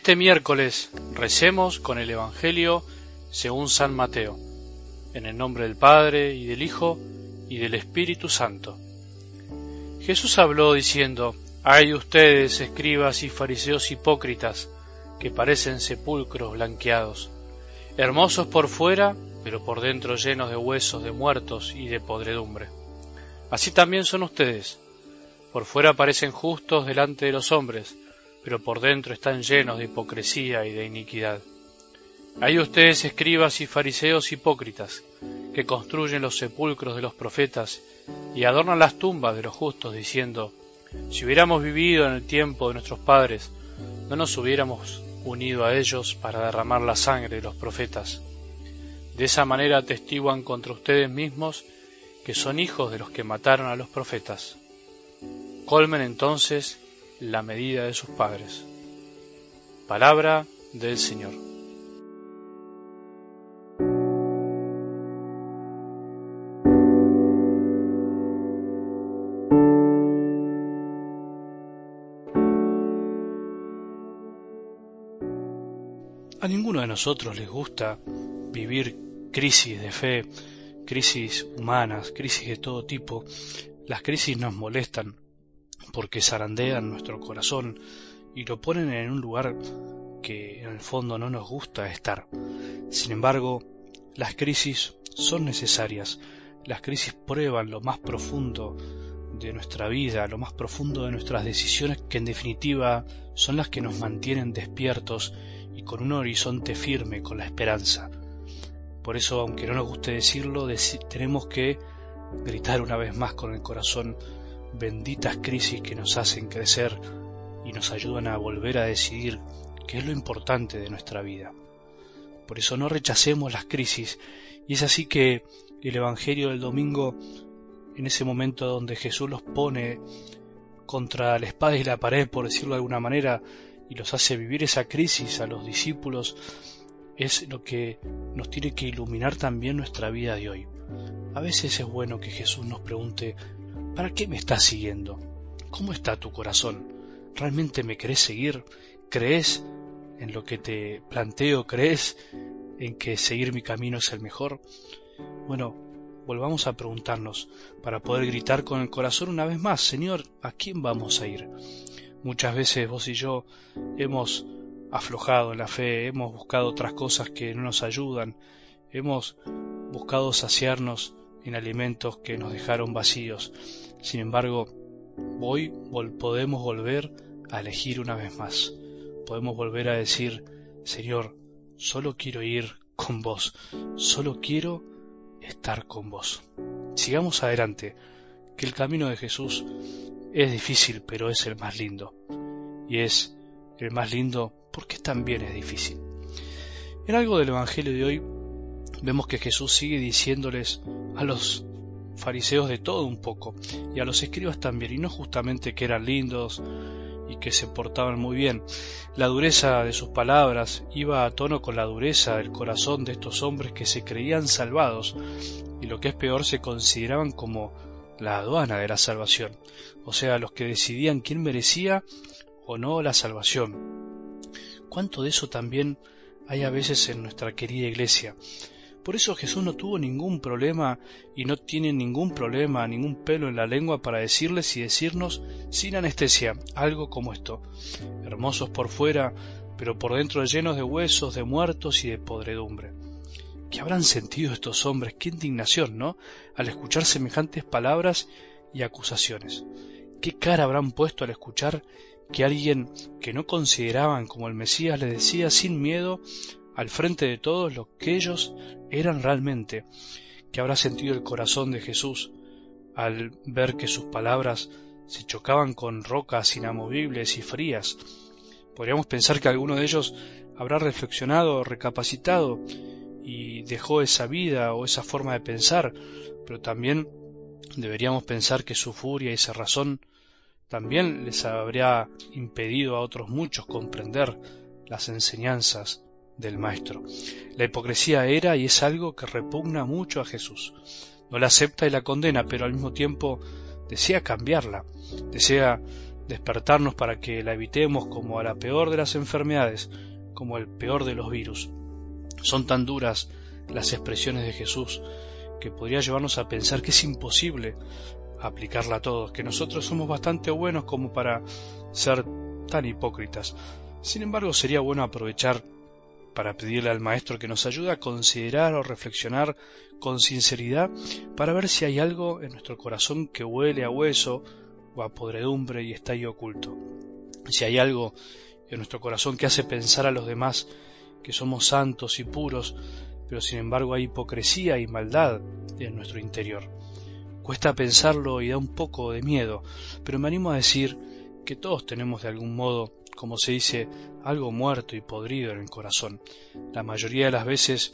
este miércoles recemos con el Evangelio según San Mateo, en el nombre del Padre y del Hijo y del Espíritu Santo. Jesús habló diciendo, Hay ustedes, escribas y fariseos hipócritas, que parecen sepulcros blanqueados, hermosos por fuera, pero por dentro llenos de huesos de muertos y de podredumbre. Así también son ustedes. Por fuera parecen justos delante de los hombres, pero por dentro están llenos de hipocresía y de iniquidad. Hay ustedes escribas y fariseos hipócritas, que construyen los sepulcros de los profetas y adornan las tumbas de los justos, diciendo, si hubiéramos vivido en el tiempo de nuestros padres, no nos hubiéramos unido a ellos para derramar la sangre de los profetas. De esa manera atestiguan contra ustedes mismos que son hijos de los que mataron a los profetas. Colmen entonces la medida de sus padres. Palabra del Señor. A ninguno de nosotros les gusta vivir crisis de fe, crisis humanas, crisis de todo tipo. Las crisis nos molestan, porque zarandean nuestro corazón y lo ponen en un lugar que en el fondo no nos gusta estar. Sin embargo, las crisis son necesarias. Las crisis prueban lo más profundo de nuestra vida, lo más profundo de nuestras decisiones, que en definitiva son las que nos mantienen despiertos y con un horizonte firme, con la esperanza. Por eso, aunque no nos guste decirlo, tenemos que gritar una vez más con el corazón benditas crisis que nos hacen crecer y nos ayudan a volver a decidir qué es lo importante de nuestra vida. Por eso no rechacemos las crisis y es así que el Evangelio del domingo, en ese momento donde Jesús los pone contra la espada y la pared, por decirlo de alguna manera, y los hace vivir esa crisis a los discípulos, es lo que nos tiene que iluminar también nuestra vida de hoy. A veces es bueno que Jesús nos pregunte ¿Para qué me estás siguiendo? ¿Cómo está tu corazón? ¿Realmente me querés seguir? ¿Crees en lo que te planteo? ¿Crees en que seguir mi camino es el mejor? Bueno, volvamos a preguntarnos para poder gritar con el corazón una vez más, Señor, ¿a quién vamos a ir? Muchas veces vos y yo hemos aflojado en la fe, hemos buscado otras cosas que no nos ayudan, hemos buscado saciarnos en alimentos que nos dejaron vacíos. Sin embargo, hoy podemos volver a elegir una vez más. Podemos volver a decir, Señor, solo quiero ir con vos, solo quiero estar con vos. Sigamos adelante, que el camino de Jesús es difícil, pero es el más lindo. Y es el más lindo porque también es difícil. En algo del Evangelio de hoy vemos que Jesús sigue diciéndoles a los fariseos de todo un poco y a los escribas también, y no justamente que eran lindos y que se portaban muy bien. La dureza de sus palabras iba a tono con la dureza del corazón de estos hombres que se creían salvados y lo que es peor se consideraban como la aduana de la salvación, o sea, los que decidían quién merecía o no la salvación. ¿Cuánto de eso también hay a veces en nuestra querida iglesia? Por eso Jesús no tuvo ningún problema y no tiene ningún problema, ningún pelo en la lengua para decirles y decirnos sin anestesia algo como esto. Hermosos por fuera, pero por dentro llenos de huesos, de muertos y de podredumbre. ¿Qué habrán sentido estos hombres? Qué indignación, ¿no? Al escuchar semejantes palabras y acusaciones. ¿Qué cara habrán puesto al escuchar que alguien que no consideraban como el Mesías les decía sin miedo al frente de todos lo que ellos eran realmente, que habrá sentido el corazón de Jesús al ver que sus palabras se chocaban con rocas inamovibles y frías. Podríamos pensar que alguno de ellos habrá reflexionado, recapacitado y dejó esa vida o esa forma de pensar, pero también deberíamos pensar que su furia y esa razón también les habría impedido a otros muchos comprender las enseñanzas del Maestro. La hipocresía era y es algo que repugna mucho a Jesús. No la acepta y la condena, pero al mismo tiempo desea cambiarla, desea despertarnos para que la evitemos como a la peor de las enfermedades, como el peor de los virus. Son tan duras las expresiones de Jesús que podría llevarnos a pensar que es imposible aplicarla a todos, que nosotros somos bastante buenos como para ser tan hipócritas. Sin embargo, sería bueno aprovechar para pedirle al Maestro que nos ayude a considerar o reflexionar con sinceridad para ver si hay algo en nuestro corazón que huele a hueso o a podredumbre y está ahí oculto. Si hay algo en nuestro corazón que hace pensar a los demás que somos santos y puros, pero sin embargo hay hipocresía y maldad en nuestro interior. Cuesta pensarlo y da un poco de miedo, pero me animo a decir que todos tenemos de algún modo, como se dice, algo muerto y podrido en el corazón. La mayoría de las veces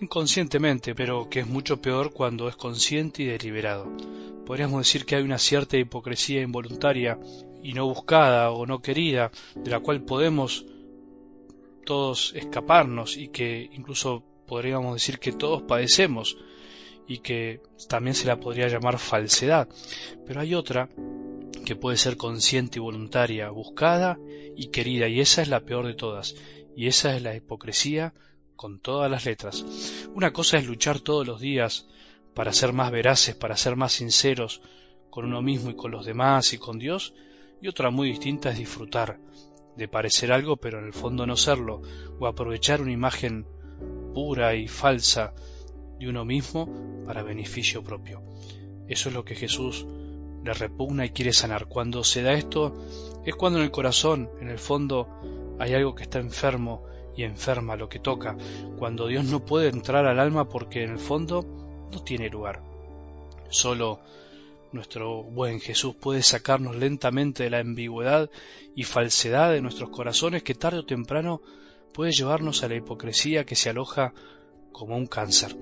inconscientemente, pero que es mucho peor cuando es consciente y deliberado. Podríamos decir que hay una cierta hipocresía involuntaria y no buscada o no querida, de la cual podemos todos escaparnos y que incluso podríamos decir que todos padecemos y que también se la podría llamar falsedad. Pero hay otra que puede ser consciente y voluntaria, buscada y querida, y esa es la peor de todas, y esa es la hipocresía con todas las letras. Una cosa es luchar todos los días para ser más veraces, para ser más sinceros con uno mismo y con los demás y con Dios, y otra muy distinta es disfrutar de parecer algo pero en el fondo no serlo, o aprovechar una imagen pura y falsa de uno mismo para beneficio propio. Eso es lo que Jesús le repugna y quiere sanar. Cuando se da esto es cuando en el corazón, en el fondo, hay algo que está enfermo y enferma lo que toca, cuando Dios no puede entrar al alma porque en el fondo no tiene lugar. Solo nuestro buen Jesús puede sacarnos lentamente de la ambigüedad y falsedad de nuestros corazones que tarde o temprano puede llevarnos a la hipocresía que se aloja como un cáncer.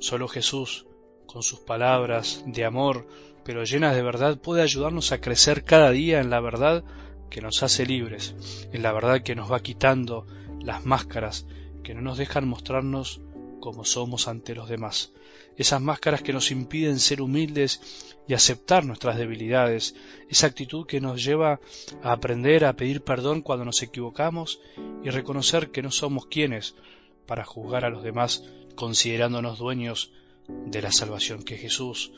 Solo Jesús, con sus palabras de amor, pero llenas de verdad, puede ayudarnos a crecer cada día en la verdad que nos hace libres, en la verdad que nos va quitando las máscaras que no nos dejan mostrarnos como somos ante los demás, esas máscaras que nos impiden ser humildes y aceptar nuestras debilidades, esa actitud que nos lleva a aprender a pedir perdón cuando nos equivocamos y reconocer que no somos quienes para juzgar a los demás considerándonos dueños de la salvación que Jesús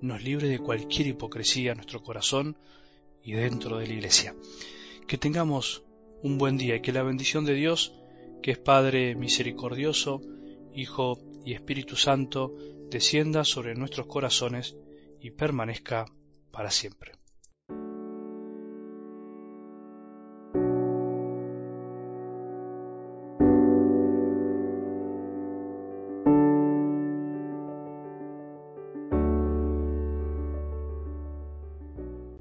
nos libre de cualquier hipocresía en nuestro corazón y dentro de la iglesia. Que tengamos un buen día y que la bendición de Dios, que es Padre misericordioso, Hijo y Espíritu Santo, descienda sobre nuestros corazones y permanezca para siempre.